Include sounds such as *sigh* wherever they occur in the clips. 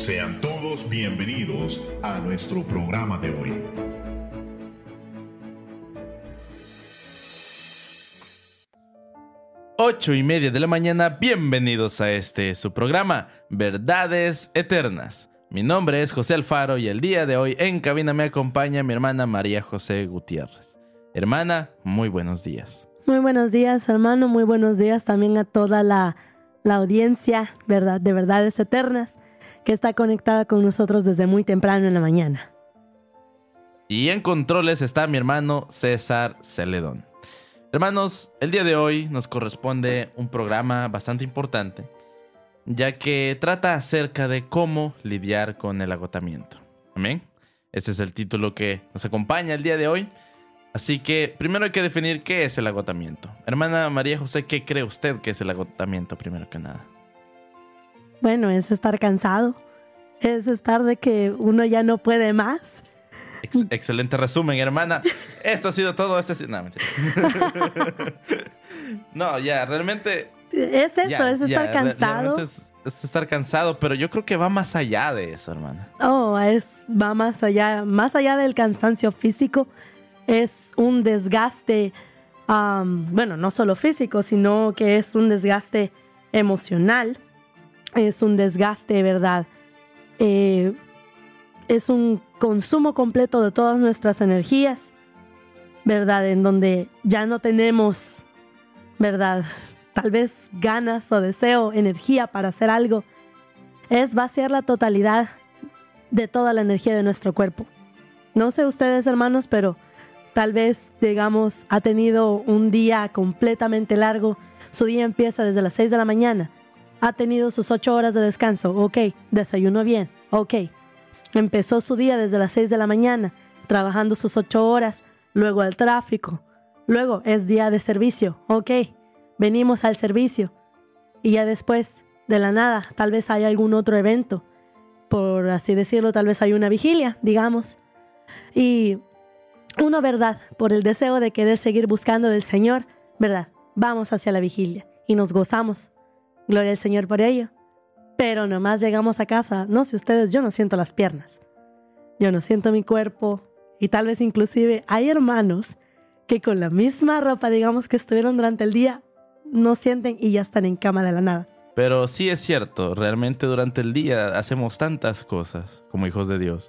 Sean todos bienvenidos a nuestro programa de hoy. Ocho y media de la mañana, bienvenidos a este su programa, Verdades Eternas. Mi nombre es José Alfaro y el día de hoy en cabina me acompaña mi hermana María José Gutiérrez. Hermana, muy buenos días. Muy buenos días, hermano. Muy buenos días también a toda la, la audiencia ¿verdad? de Verdades Eternas que está conectada con nosotros desde muy temprano en la mañana. Y en controles está mi hermano César Celedón. Hermanos, el día de hoy nos corresponde un programa bastante importante, ya que trata acerca de cómo lidiar con el agotamiento. Amén. Ese es el título que nos acompaña el día de hoy. Así que primero hay que definir qué es el agotamiento. Hermana María José, ¿qué cree usted que es el agotamiento primero que nada? Bueno, es estar cansado, es estar de que uno ya no puede más excelente resumen, hermana. *laughs* Esto ha sido todo. Este... No, *laughs* no, ya, realmente... Es eso, es estar cansado. Es, estar cansado, pero yo creo que va más allá de eso, hermana. Oh, es, va más allá, más allá del cansancio físico, es un desgaste, bueno, no solo físico, sino que es un desgaste emocional, es un desgaste, ¿verdad? Eh, es un consumo completo de todas nuestras energías, ¿verdad? En donde ya no tenemos, ¿verdad? Tal vez ganas o deseo, energía para hacer algo. Es vaciar la totalidad de toda la energía de nuestro cuerpo. No sé ustedes, hermanos, pero tal vez, digamos, ha tenido un día completamente largo. Su día empieza desde las 6 de la mañana. Ha tenido sus 8 horas de descanso. Ok, desayuno bien. Ok, Empezó su día desde las 6 de la mañana, trabajando sus 8 horas, luego al tráfico. Luego es día de servicio. Ok, venimos al servicio. Y ya después, de la nada, tal vez hay algún otro evento. Por así decirlo, tal vez hay una vigilia, digamos. Y uno, ¿verdad? Por el deseo de querer seguir buscando del Señor, ¿verdad? Vamos hacia la vigilia y nos gozamos. Gloria al Señor por ello. Pero nomás llegamos a casa, no sé ustedes, yo no siento las piernas. Yo no siento mi cuerpo. Y tal vez inclusive hay hermanos que con la misma ropa, digamos, que estuvieron durante el día, no sienten y ya están en cama de la nada. Pero sí es cierto, realmente durante el día hacemos tantas cosas como hijos de Dios.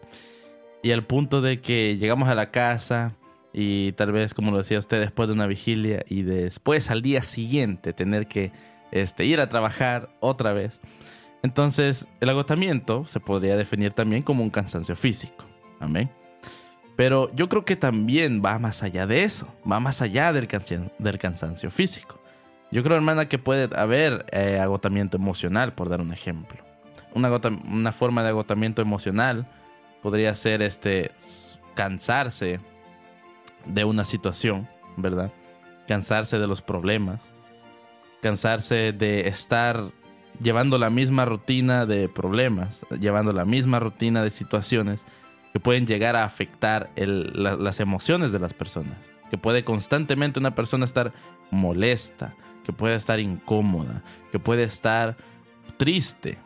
Y al punto de que llegamos a la casa y tal vez, como lo decía usted, después de una vigilia y después al día siguiente tener que este, ir a trabajar otra vez entonces, el agotamiento se podría definir también como un cansancio físico. Amén. Pero yo creo que también va más allá de eso, va más allá del, cansancio físico. Yo creo, hermana, que puede haber eh, agotamiento emocional, por dar un ejemplo. Una, una, forma de agotamiento emocional podría ser este cansarse de una situación, ¿verdad? Cansarse de los problemas, cansarse de estar llevando la misma rutina de problemas, llevando la misma rutina de situaciones que pueden llegar a afectar las emociones de las personas. Que puede constantemente una persona estar molesta, que puede estar incómoda, que puede estar triste.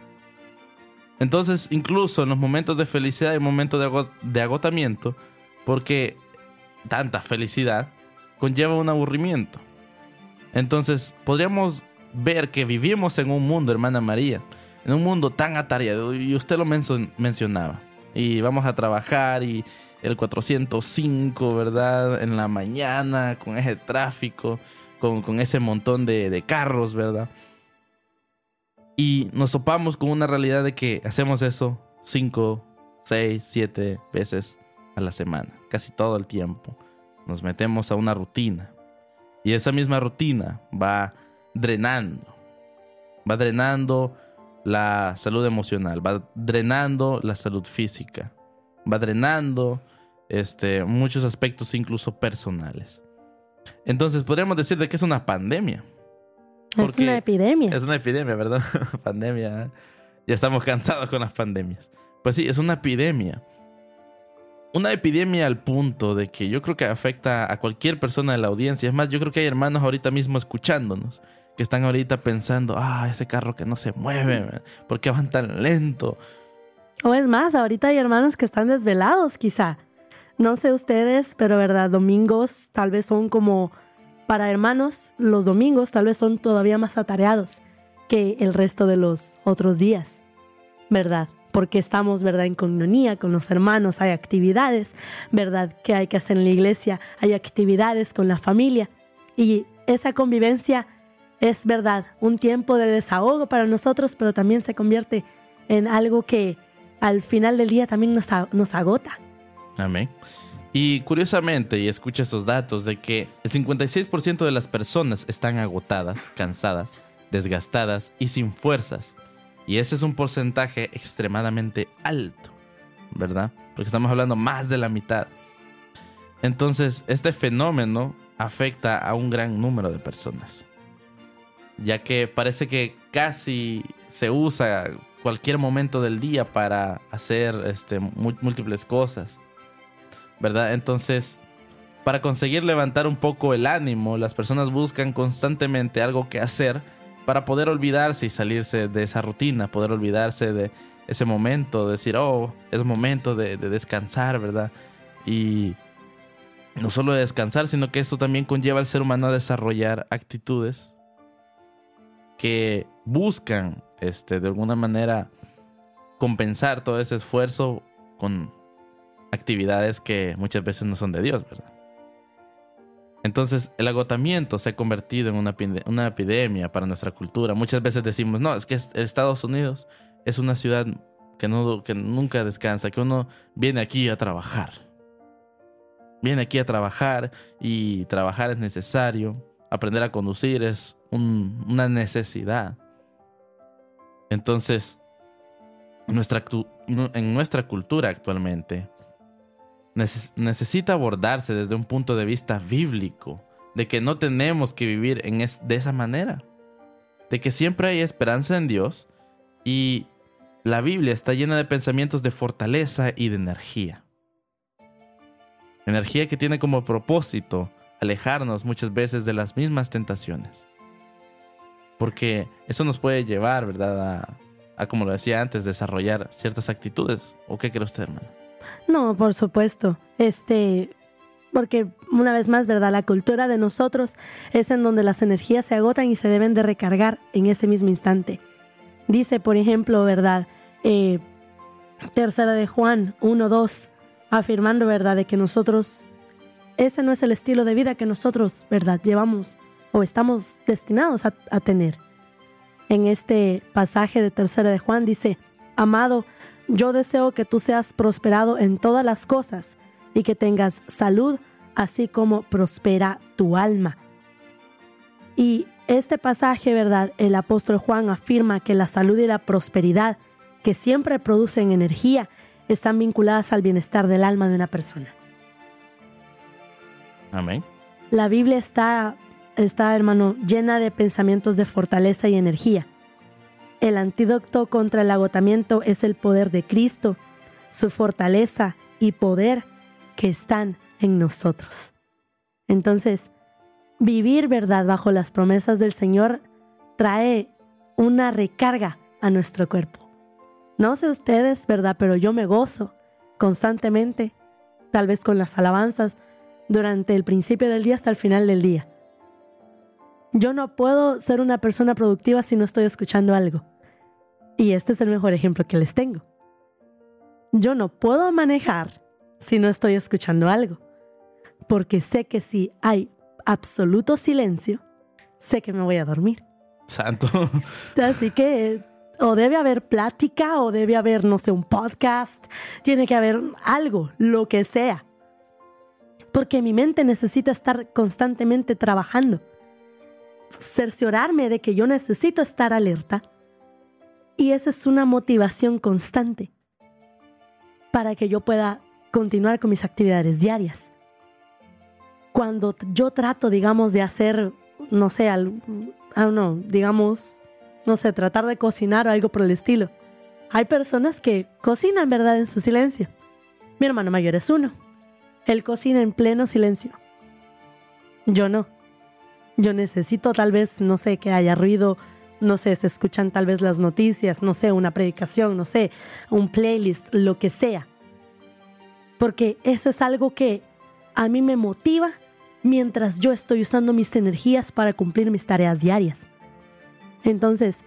Entonces, incluso en los momentos de felicidad y momentos de, de agotamiento, porque tanta felicidad conlleva un aburrimiento. Entonces, podríamos ver que vivimos en un mundo, hermana María, en un mundo tan atareado, y usted lo mencionaba, y vamos a trabajar y el 405, ¿verdad? En la mañana, con ese tráfico, con, ese montón de, de carros, ¿verdad? Y nos topamos con una realidad de que hacemos eso 5, 6, 7 veces a la semana, casi todo el tiempo. Nos metemos a una rutina. Y esa misma rutina va drenando. Va drenando la salud emocional, va drenando la salud física, va drenando este, muchos aspectos incluso personales. Entonces podríamos decir de que es una pandemia. Es una epidemia. Es una epidemia, ¿verdad? *laughs* pandemia. ¿eh? Ya estamos cansados con las pandemias. Pues sí, es una epidemia. Una epidemia al punto de que yo creo que afecta a cualquier persona de la audiencia. Es más, yo creo que hay hermanos ahorita mismo escuchándonos que están ahorita pensando, ah, ese carro que no se mueve, ¿por qué van tan lento? O es más, ahorita hay hermanos que están desvelados, quizá. No sé ustedes, pero verdad, domingos tal vez son como, para hermanos, los domingos tal vez son todavía más atareados que el resto de los otros días, ¿verdad? Porque estamos, ¿verdad?, en comunión con los hermanos, hay actividades, ¿verdad?, que hay que hacer en la iglesia, hay actividades con la familia. Y esa convivencia es, ¿verdad?, un tiempo de desahogo para nosotros, pero también se convierte en algo que al final del día también nos, agota. Amén. Y curiosamente, y escucha estos datos, de que el 56% de las personas están agotadas, cansadas, desgastadas y sin fuerzas. Y ese es un porcentaje extremadamente alto, ¿verdad? Porque estamos hablando más de la mitad. Entonces, este fenómeno afecta a un gran número de personas. Ya que parece que casi se usa cualquier momento del día para hacer este, múltiples cosas. ¿Verdad? Entonces, para conseguir levantar un poco el ánimo, las personas buscan constantemente algo que hacer para poder olvidarse y salirse de esa rutina, poder olvidarse de ese momento, decir, oh, es momento de, descansar, ¿verdad? Y no solo de descansar, sino que eso también conlleva al ser humano a desarrollar actitudes que buscan, este, de alguna manera, compensar todo ese esfuerzo con actividades que muchas veces no son de Dios, ¿verdad? Entonces, el agotamiento se ha convertido en una, una, epidemia para nuestra cultura. Muchas veces decimos, no, es que Estados Unidos es una ciudad que, no, que nunca descansa, que uno viene aquí a trabajar. Viene aquí a trabajar y trabajar es necesario. Aprender a conducir es una necesidad. Entonces, nuestra, en nuestra cultura actualmente, necesita abordarse desde un punto de vista bíblico, de que no tenemos que vivir en de esa manera, de que siempre hay esperanza en Dios y la Biblia está llena de pensamientos de fortaleza y de energía. Energía que tiene como propósito alejarnos muchas veces de las mismas tentaciones. Porque eso nos puede llevar, ¿verdad? A, a como lo decía antes, desarrollar ciertas actitudes. ¿O qué cree usted, hermano? No, por supuesto. Este, porque una vez más, ¿verdad? La cultura de nosotros es en donde las energías se agotan y se deben de recargar en ese mismo instante. Dice, por ejemplo, ¿verdad? Eh, tercera de Juan 1.2, afirmando, ¿verdad? De que nosotros, ese no es el estilo de vida que nosotros, ¿verdad? Llevamos o estamos destinados a, a tener. En este pasaje de tercera de Juan dice, amado, yo deseo que tú seas prosperado en todas las cosas y que tengas salud, así como prospera tu alma. Y este pasaje, ¿verdad? El apóstol Juan afirma que la salud y la prosperidad, que siempre producen energía, están vinculadas al bienestar del alma de una persona. Amén. La Biblia está, está, hermano, llena de pensamientos de fortaleza y energía. El antídoto contra el agotamiento es el poder de Cristo, su fortaleza y poder que están en nosotros. Entonces, vivir verdad bajo las promesas del Señor trae una recarga a nuestro cuerpo. No sé ustedes, ¿verdad? Pero yo me gozo constantemente, tal vez con las alabanzas, durante el principio del día hasta el final del día. Yo no puedo ser una persona productiva si no estoy escuchando algo. Y este es el mejor ejemplo que les tengo. Yo no puedo manejar si no estoy escuchando algo, porque sé que si hay absoluto silencio, sé que me voy a dormir. Santo. *laughs* Así que o debe haber plática o debe haber, no sé, un podcast, tiene que haber algo, lo que sea. Porque mi mente necesita estar constantemente trabajando. Cerciorarme de que yo necesito estar alerta y esa es una motivación constante para que yo pueda continuar con mis actividades diarias. Cuando yo trato, digamos, de hacer, no sé, no, digamos, no sé, tratar de cocinar o algo por el estilo. Hay personas que cocinan, ¿verdad?, en su silencio. Mi hermano mayor es uno. Él cocina en pleno silencio. Yo no. Yo necesito tal vez, no sé, que haya ruido no sé, se escuchan tal vez las noticias, no sé, una predicación, no sé, un playlist, lo que sea. Porque eso es algo que a mí me motiva mientras yo estoy usando mis energías para cumplir mis tareas diarias. Entonces,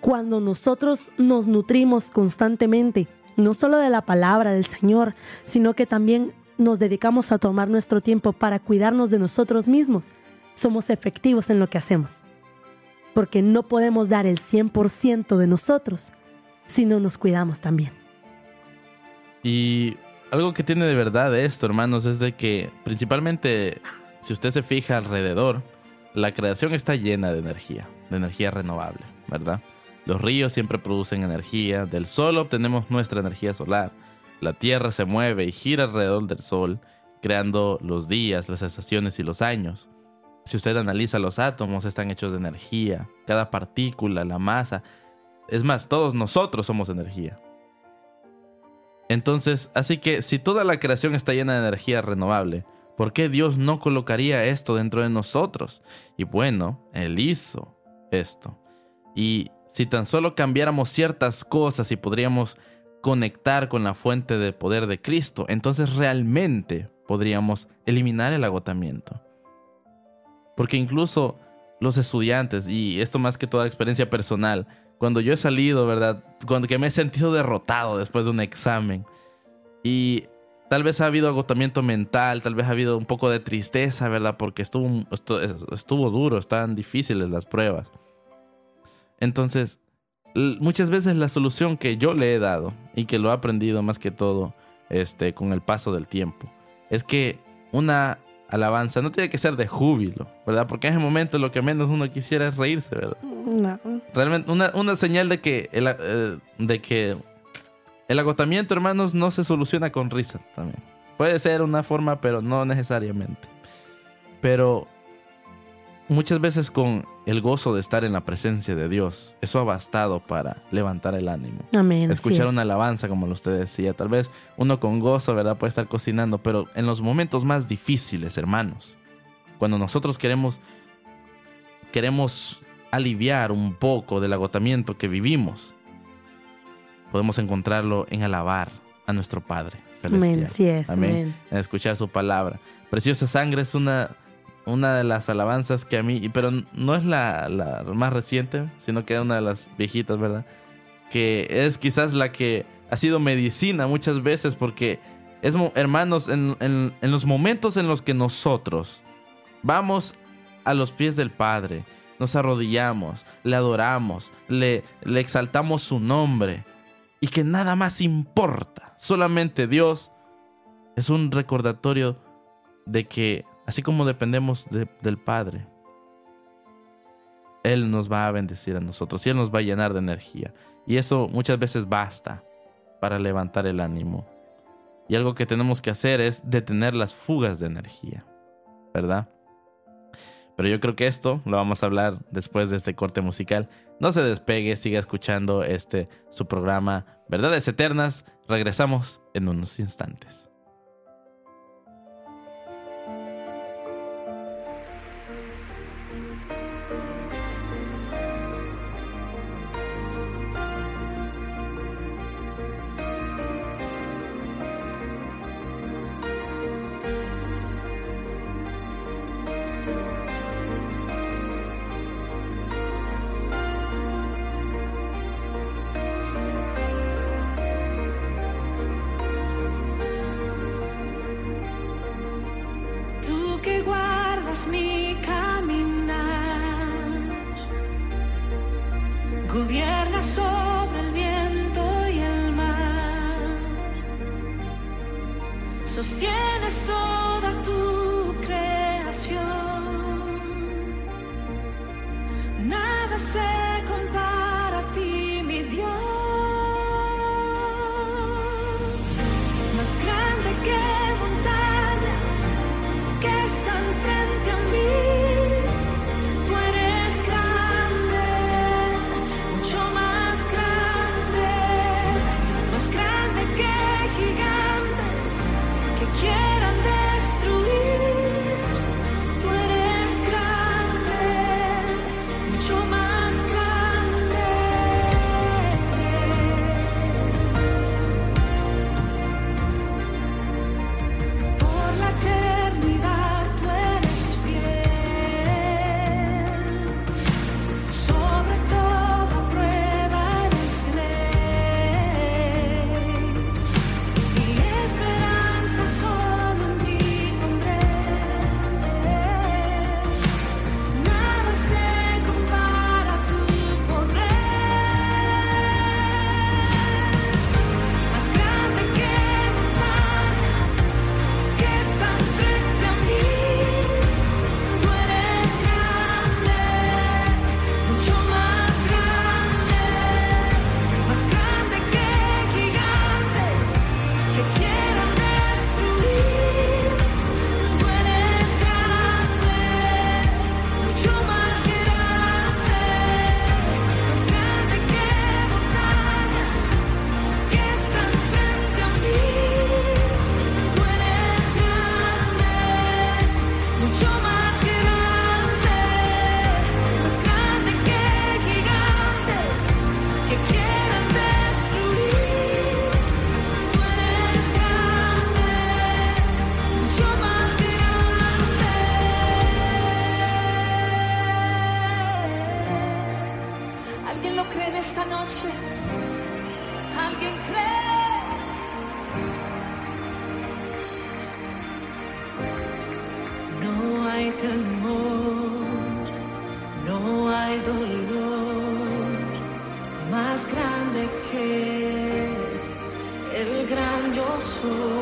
cuando nosotros nos nutrimos constantemente, no solo de la palabra del Señor, sino que también nos dedicamos a tomar nuestro tiempo para cuidarnos de nosotros mismos, somos efectivos en lo que hacemos. Porque no podemos dar el 100% de nosotros si no nos cuidamos también. Y algo que tiene de verdad esto, hermanos, es de que principalmente, si usted se fija alrededor, la creación está llena de energía, de energía renovable, ¿verdad? Los ríos siempre producen energía, del sol obtenemos nuestra energía solar, la Tierra se mueve y gira alrededor del sol, creando los días, las estaciones y los años. Si usted analiza los átomos, están hechos de energía, cada partícula, la masa, es más, todos nosotros somos energía. Entonces, así que si toda la creación está llena de energía renovable, ¿por qué Dios no colocaría esto dentro de nosotros? Y bueno, Él hizo esto. Y si tan solo cambiáramos ciertas cosas y podríamos conectar con la fuente de poder de Cristo, entonces realmente podríamos eliminar el agotamiento. Porque incluso los estudiantes, y esto más que toda experiencia personal, cuando yo he salido, ¿verdad? Cuando que me he sentido derrotado después de un examen y tal vez ha habido agotamiento mental, tal vez ha habido un poco de tristeza, ¿verdad? Porque estuvo, estuvo duro, estaban difíciles las pruebas. Entonces, muchas veces la solución que yo le he dado y que lo he aprendido más que todo este, con el paso del tiempo es que una alabanza no tiene que ser de júbilo, ¿verdad? Porque en ese momento lo que menos uno quisiera es reírse, ¿verdad? No. Realmente una, señal de que, el, eh, de que el agotamiento, hermanos, no se soluciona con risa también. Puede ser una forma, pero no necesariamente. Pero muchas veces con el gozo de estar en la presencia de Dios, eso ha bastado para levantar el ánimo. Amén. Escuchar una alabanza, como usted decía. Tal vez uno con gozo, ¿verdad? Puede estar cocinando, pero en los momentos más difíciles, hermanos, cuando nosotros queremos, queremos aliviar un poco del agotamiento que vivimos, podemos encontrarlo en alabar a nuestro Padre. Celestial. Amén. Sí es. Amén. En escuchar su palabra. Preciosa sangre es una una de las alabanzas que a mí, pero no es la, más reciente, sino que es una de las viejitas, ¿verdad? Que es quizás la que ha sido medicina muchas veces porque es, hermanos, en, en los momentos en los que nosotros vamos a los pies del Padre, nos arrodillamos, le adoramos, le, le exaltamos su nombre y que nada más importa, solamente Dios, es un recordatorio de que Así como dependemos del Padre, Él nos va a bendecir a nosotros y Él nos va a llenar de energía. Y eso muchas veces basta para levantar el ánimo. Y algo que tenemos que hacer es detener las fugas de energía, ¿verdad? Pero yo creo que esto lo vamos a hablar después de este corte musical. No se despegue, siga escuchando este su programa Verdades Eternas. Regresamos en unos instantes. Gran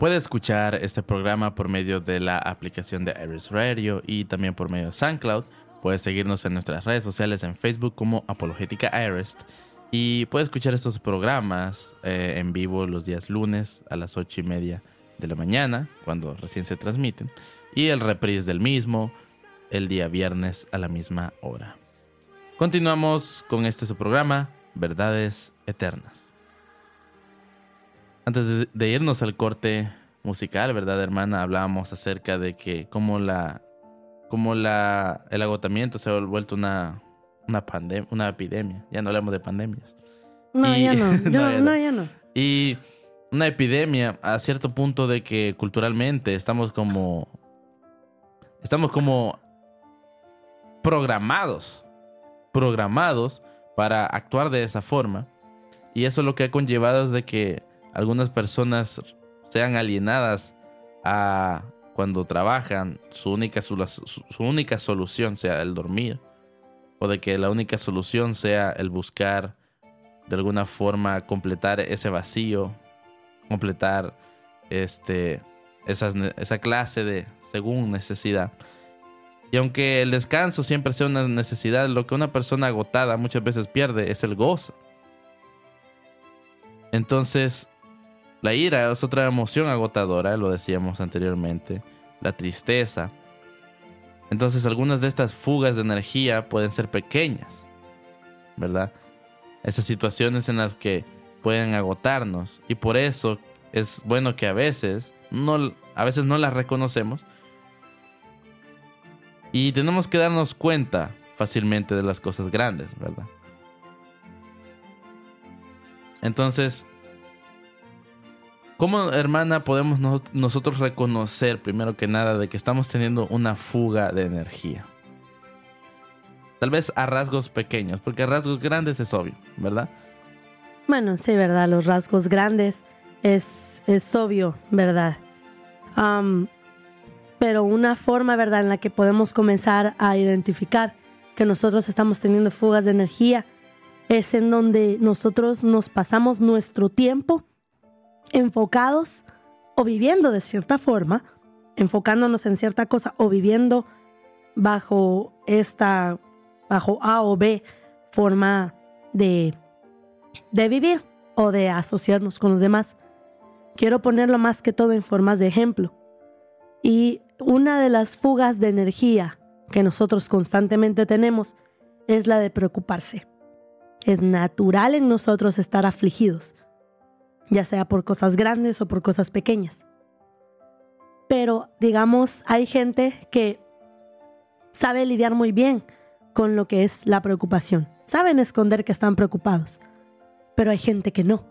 Puede escuchar este programa por medio de la aplicación de Iris Radio y también por medio de SoundCloud. Puedes seguirnos en nuestras redes sociales en Facebook como Apologética Iris. Y puede escuchar estos programas eh, en vivo los días lunes a las 8 y media de la mañana, cuando recién se transmiten. Y el reprise del mismo el día viernes a la misma hora. Continuamos con este su programa, Verdades Eternas. Antes de, irnos al corte musical, ¿verdad, hermana? Hablábamos acerca de que cómo la, cómo la, el agotamiento se ha vuelto una, una, pandem- una epidemia. Ya no hablamos de pandemias. No, Y- ya no. *laughs* No, ya no, no. ya no. Y una epidemia a cierto punto de que culturalmente estamos como, estamos como programados, programados para actuar de esa forma. Y eso lo que ha conllevado es de que algunas personas sean alienadas a cuando trabajan, su única, su, su única solución sea el dormir. O de que la única solución sea el buscar de alguna forma completar ese vacío, completar este, esas esa clase de según necesidad. Y aunque el descanso siempre sea una necesidad, lo que una persona agotada muchas veces pierde es el gozo. Entonces, la ira es otra emoción agotadora, lo decíamos anteriormente, la tristeza. Entonces, algunas de estas fugas de energía pueden ser pequeñas, ¿verdad? Esas situaciones en las que pueden agotarnos y por eso es bueno que a veces no a veces no las reconocemos y tenemos que darnos cuenta fácilmente de las cosas grandes, ¿verdad? Entonces, ¿cómo, hermana, podemos nos- nosotros reconocer, primero que nada, de que estamos teniendo una fuga de energía? Tal vez a rasgos pequeños, porque a rasgos grandes es obvio, ¿verdad? Bueno, sí, ¿verdad? Los rasgos grandes es, es obvio, ¿verdad? Pero una forma, ¿verdad?, en la que podemos comenzar a identificar que nosotros estamos teniendo fugas de energía es en donde nosotros nos pasamos nuestro tiempo enfocados o viviendo de cierta forma, enfocándonos en cierta cosa o viviendo bajo esta, bajo A o B forma de, de vivir o de asociarnos con los demás. Quiero ponerlo más que todo en formas de ejemplo. Y una de las fugas de energía que nosotros constantemente tenemos es la de preocuparse. Es natural en nosotros estar afligidos, ya sea por cosas grandes o por cosas pequeñas. Pero, digamos, hay gente que sabe lidiar muy bien con lo que es la preocupación. Saben esconder que están preocupados. Pero hay gente que no.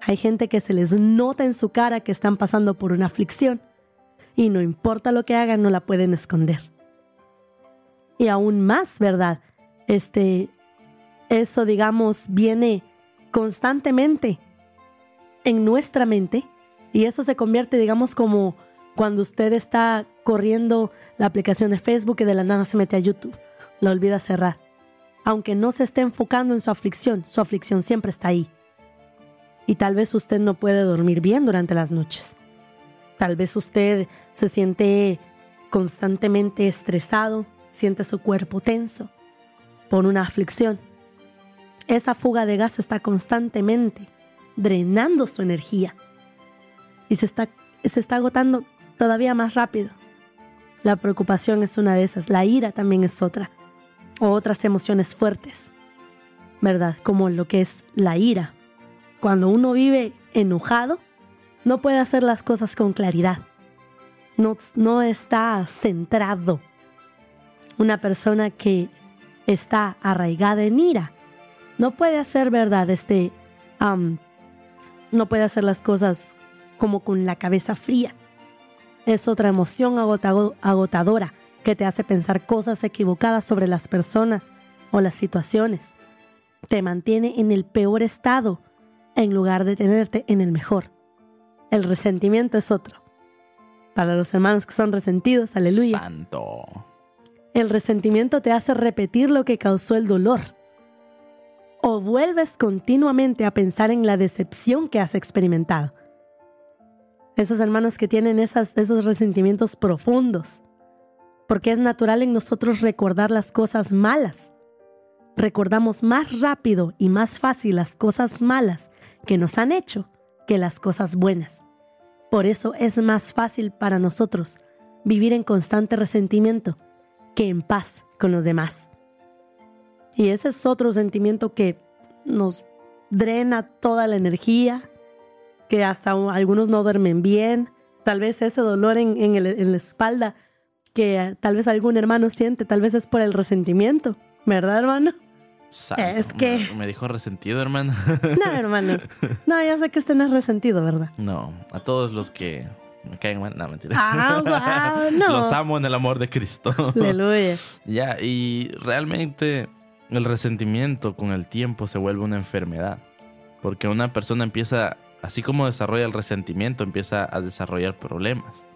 Hay gente que se les nota en su cara que están pasando por una aflicción. y no importa lo que hagan, no la pueden esconder. Y aún más, ¿verdad? Este, eso, digamos, viene constantemente en nuestra mente y eso se convierte, digamos, como cuando usted está corriendo la aplicación de Facebook y de la nada se mete a YouTube, la olvida cerrar. Aunque no se esté enfocando en su aflicción, su aflicción siempre está ahí. Y tal vez usted no puede dormir bien durante las noches. Tal vez usted se siente constantemente estresado, siente su cuerpo tenso por una aflicción. Esa fuga de gas está constantemente drenando su energía y se está, se está agotando todavía más rápido. La preocupación es una de esas, la ira también es otra, o otras emociones fuertes, ¿verdad? Como lo que es la ira. Cuando uno vive enojado, no puede hacer las cosas con claridad. No, no está centrado. Una persona que está arraigada en ira no puede hacer verdad, este, no puede hacer las cosas como con la cabeza fría. Es otra emoción agotado- agotadora que te hace pensar cosas equivocadas sobre las personas o las situaciones. Te mantiene en el peor estado en lugar de tenerte en el mejor. El resentimiento es otro. Para los hermanos que son resentidos, aleluya. Santo. El resentimiento te hace repetir lo que causó el dolor. O vuelves continuamente a pensar en la decepción que has experimentado. Esos hermanos que tienen esos resentimientos profundos. Porque es natural en nosotros recordar las cosas malas. Recordamos más rápido y más fácil las cosas malas que nos han hecho que las cosas buenas. Por eso es más fácil para nosotros vivir en constante resentimiento que en paz con los demás. Y ese es otro sentimiento que nos drena toda la energía, que hasta algunos no duermen bien, tal vez ese dolor en, en el- en la espalda que tal vez algún hermano siente, tal vez es por el resentimiento, ¿verdad hermano? Santo. Es que- Me, me dijo resentido, hermano. No, hermano. No, ya sé que usted no es resentido, ¿verdad? no, a todos los que me caen mal. No, mentira. Ah, wow, *laughs* no. Los amo en el amor de Cristo. Aleluya. Ya, y realmente el resentimiento con el tiempo se vuelve una enfermedad. Porque una persona empieza, así como desarrolla el resentimiento, empieza a desarrollar problemas.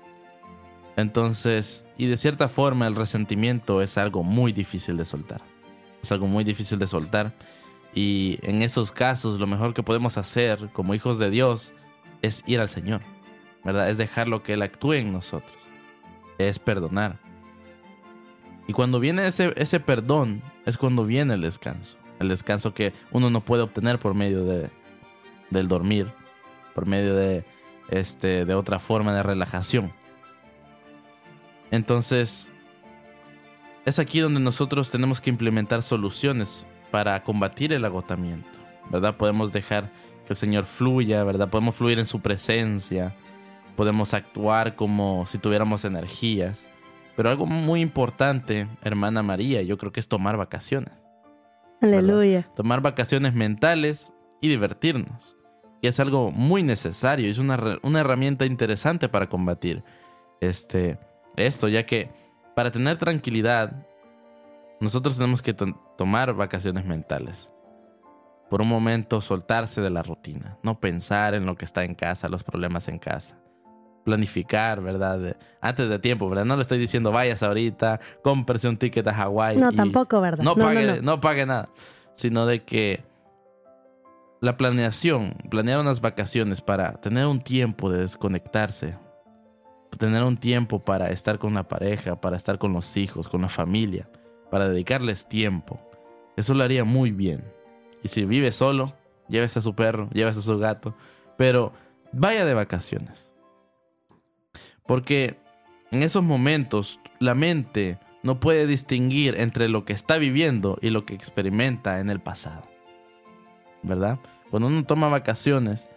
Entonces, y de cierta forma el resentimiento es algo muy difícil de soltar. Es algo muy difícil de soltar. Y en esos casos lo mejor que podemos hacer como hijos de Dios es ir al Señor. ¿Verdad? Es dejarlo que Él actúe en nosotros. Es perdonar. Y cuando viene ese, ese perdón, es cuando viene el descanso. El descanso que uno no puede obtener por medio de, del dormir, por medio de, este, de otra forma de relajación. Entonces, es aquí donde nosotros tenemos que implementar soluciones para combatir el agotamiento, ¿verdad? Podemos dejar que el Señor fluya, ¿verdad? Podemos fluir en su presencia, podemos actuar como si tuviéramos energías. Pero algo muy importante, hermana María, yo creo que es tomar vacaciones. Aleluya. Tomar vacaciones mentales y divertirnos. Que es algo muy necesario, es una, una herramienta interesante para combatir este, esto, ya que para tener tranquilidad, nosotros tenemos que to- tomar vacaciones mentales. Por un momento soltarse de la rutina, no pensar en lo que está en casa, los problemas en casa. Planificar, ¿verdad? Antes de tiempo, ¿verdad? No le estoy diciendo vayas ahorita, cómprese un ticket a Hawái. No, tampoco, ¿verdad? no No, no, pague, no. no pague nada, sino de que la planeación, planear unas vacaciones para tener un tiempo de desconectarse, tener un tiempo para estar con la pareja, para estar con los hijos, con la familia, para dedicarles tiempo, eso lo haría muy bien. Y si vive solo, llévese a su perro, llévese a su gato, pero vaya de vacaciones. Porque en esos momentos la mente no puede distinguir entre lo que está viviendo y lo que experimenta en el pasado. ¿Verdad? Cuando uno toma vacaciones,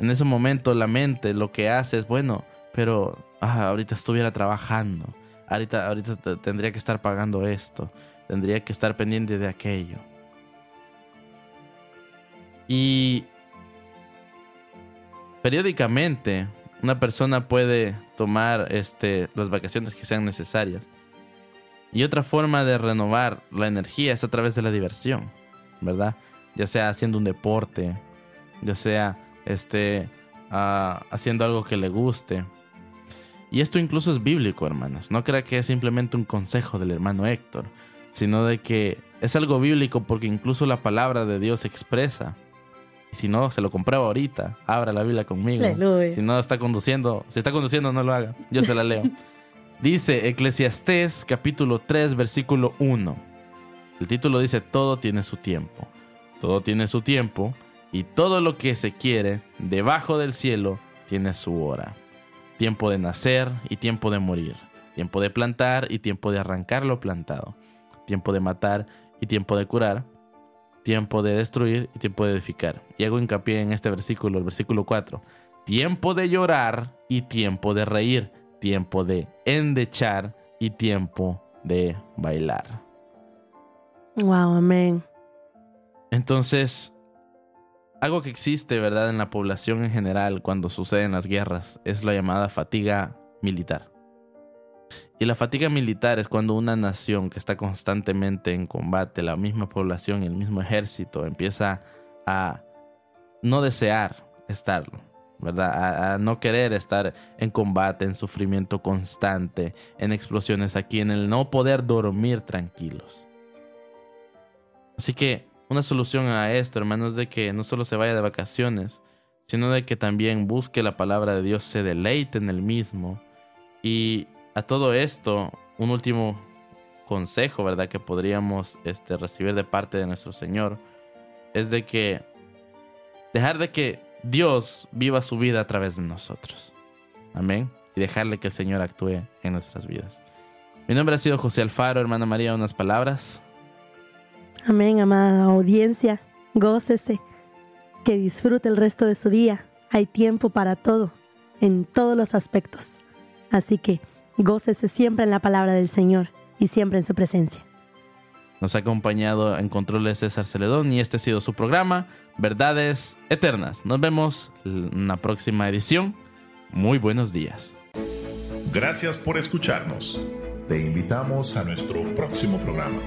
en ese momento la mente lo que hace es, bueno, pero ah, ahorita estuviera trabajando, ahorita, ahorita te- tendría que estar pagando esto, tendría que estar pendiente de aquello. Y periódicamente una persona puede tomar este, las vacaciones que sean necesarias. Y otra forma de renovar la energía es a través de la diversión, ¿verdad? Ya sea haciendo un deporte, ya sea este, ah, haciendo algo que le guste. Y esto incluso es bíblico, hermanos. No crea que es simplemente un consejo del hermano Héctor, sino de que es algo bíblico porque incluso la palabra de Dios expresa. Y si no, se lo comprueba ahorita. Abra la Biblia conmigo. Aleluya. Si no está conduciendo, si está conduciendo, no lo haga. Yo se la leo. *laughs* Dice Eclesiastés capítulo 3, versículo 1. El título dice, todo tiene su tiempo. Todo tiene su tiempo y todo lo que se quiere debajo del cielo tiene su hora. Tiempo de nacer y tiempo de morir. Tiempo de plantar y tiempo de arrancar lo plantado. Tiempo de matar y tiempo de curar. Tiempo de destruir y tiempo de edificar. Y hago hincapié en este versículo, el versículo 4. Tiempo de llorar y tiempo de reír. Tiempo de endechar y tiempo de bailar. Wow, amén. Entonces, algo que existe, ¿verdad?, en la población en general cuando suceden las guerras es la llamada fatiga militar. Y la fatiga militar es cuando una nación que está constantemente en combate, la misma población el mismo ejército empieza a no desear estarlo, ¿verdad? A, a no querer estar en combate, en sufrimiento constante, en explosiones aquí, en el no poder dormir tranquilos. Así que una solución a esto, hermanos, es de que no solo se vaya de vacaciones, sino de que también busque la palabra de Dios, se deleite en el mismo. Y a todo esto, un último consejo, ¿verdad? Que podríamos este, recibir de parte de nuestro Señor, es de que dejar de que Dios viva su vida a través de nosotros. Amén. Y dejarle que el Señor actúe en nuestras vidas. Mi nombre ha sido José Alfaro, hermana María, unas palabras. Amén, amada audiencia. Gócese. Que disfrute el resto de su día. Hay tiempo para todo, en todos los aspectos. Así que gócese siempre en la palabra del Señor y siempre en su presencia. Nos ha acompañado en controles César Celedón y este ha sido su programa, Verdades Eternas. Nos vemos en la próxima edición. Muy buenos días. Gracias por escucharnos. Te invitamos a nuestro próximo programa.